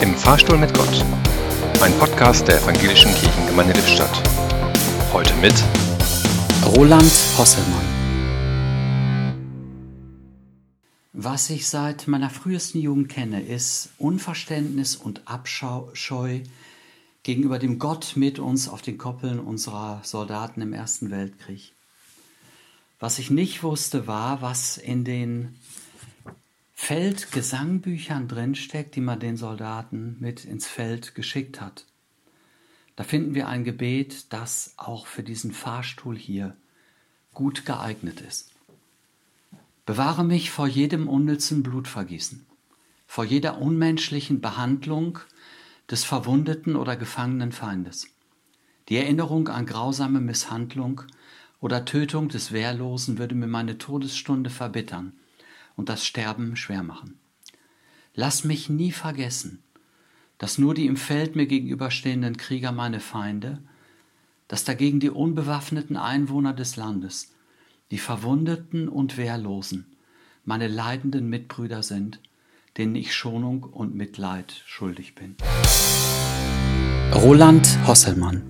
Im Fahrstuhl mit Gott. Ein Podcast der Evangelischen Kirchengemeinde Lippstadt. Heute mit Roland Hosselmann. Was ich seit meiner frühesten Jugend kenne, ist Unverständnis und Abscheu gegenüber dem Gott mit uns auf den Koppeln unserer Soldaten im Ersten Weltkrieg. Was ich nicht wusste, war, was in den Feldgesangbüchern drinsteckt, die man den Soldaten mit ins Feld geschickt hat. Da finden wir ein Gebet, das auch für diesen Fahrstuhl hier gut geeignet ist. Bewahre mich vor jedem unnützen Blutvergießen, vor jeder unmenschlichen Behandlung des verwundeten oder gefangenen Feindes. Die Erinnerung an grausame Misshandlung oder Tötung des Wehrlosen würde mir meine Todesstunde verbittern und das Sterben schwer machen. Lass mich nie vergessen, dass nur die im Feld mir gegenüberstehenden Krieger meine Feinde, dass dagegen die unbewaffneten Einwohner des Landes, die Verwundeten und Wehrlosen, meine leidenden Mitbrüder sind, denen ich Schonung und Mitleid schuldig bin. Roland Hosselmann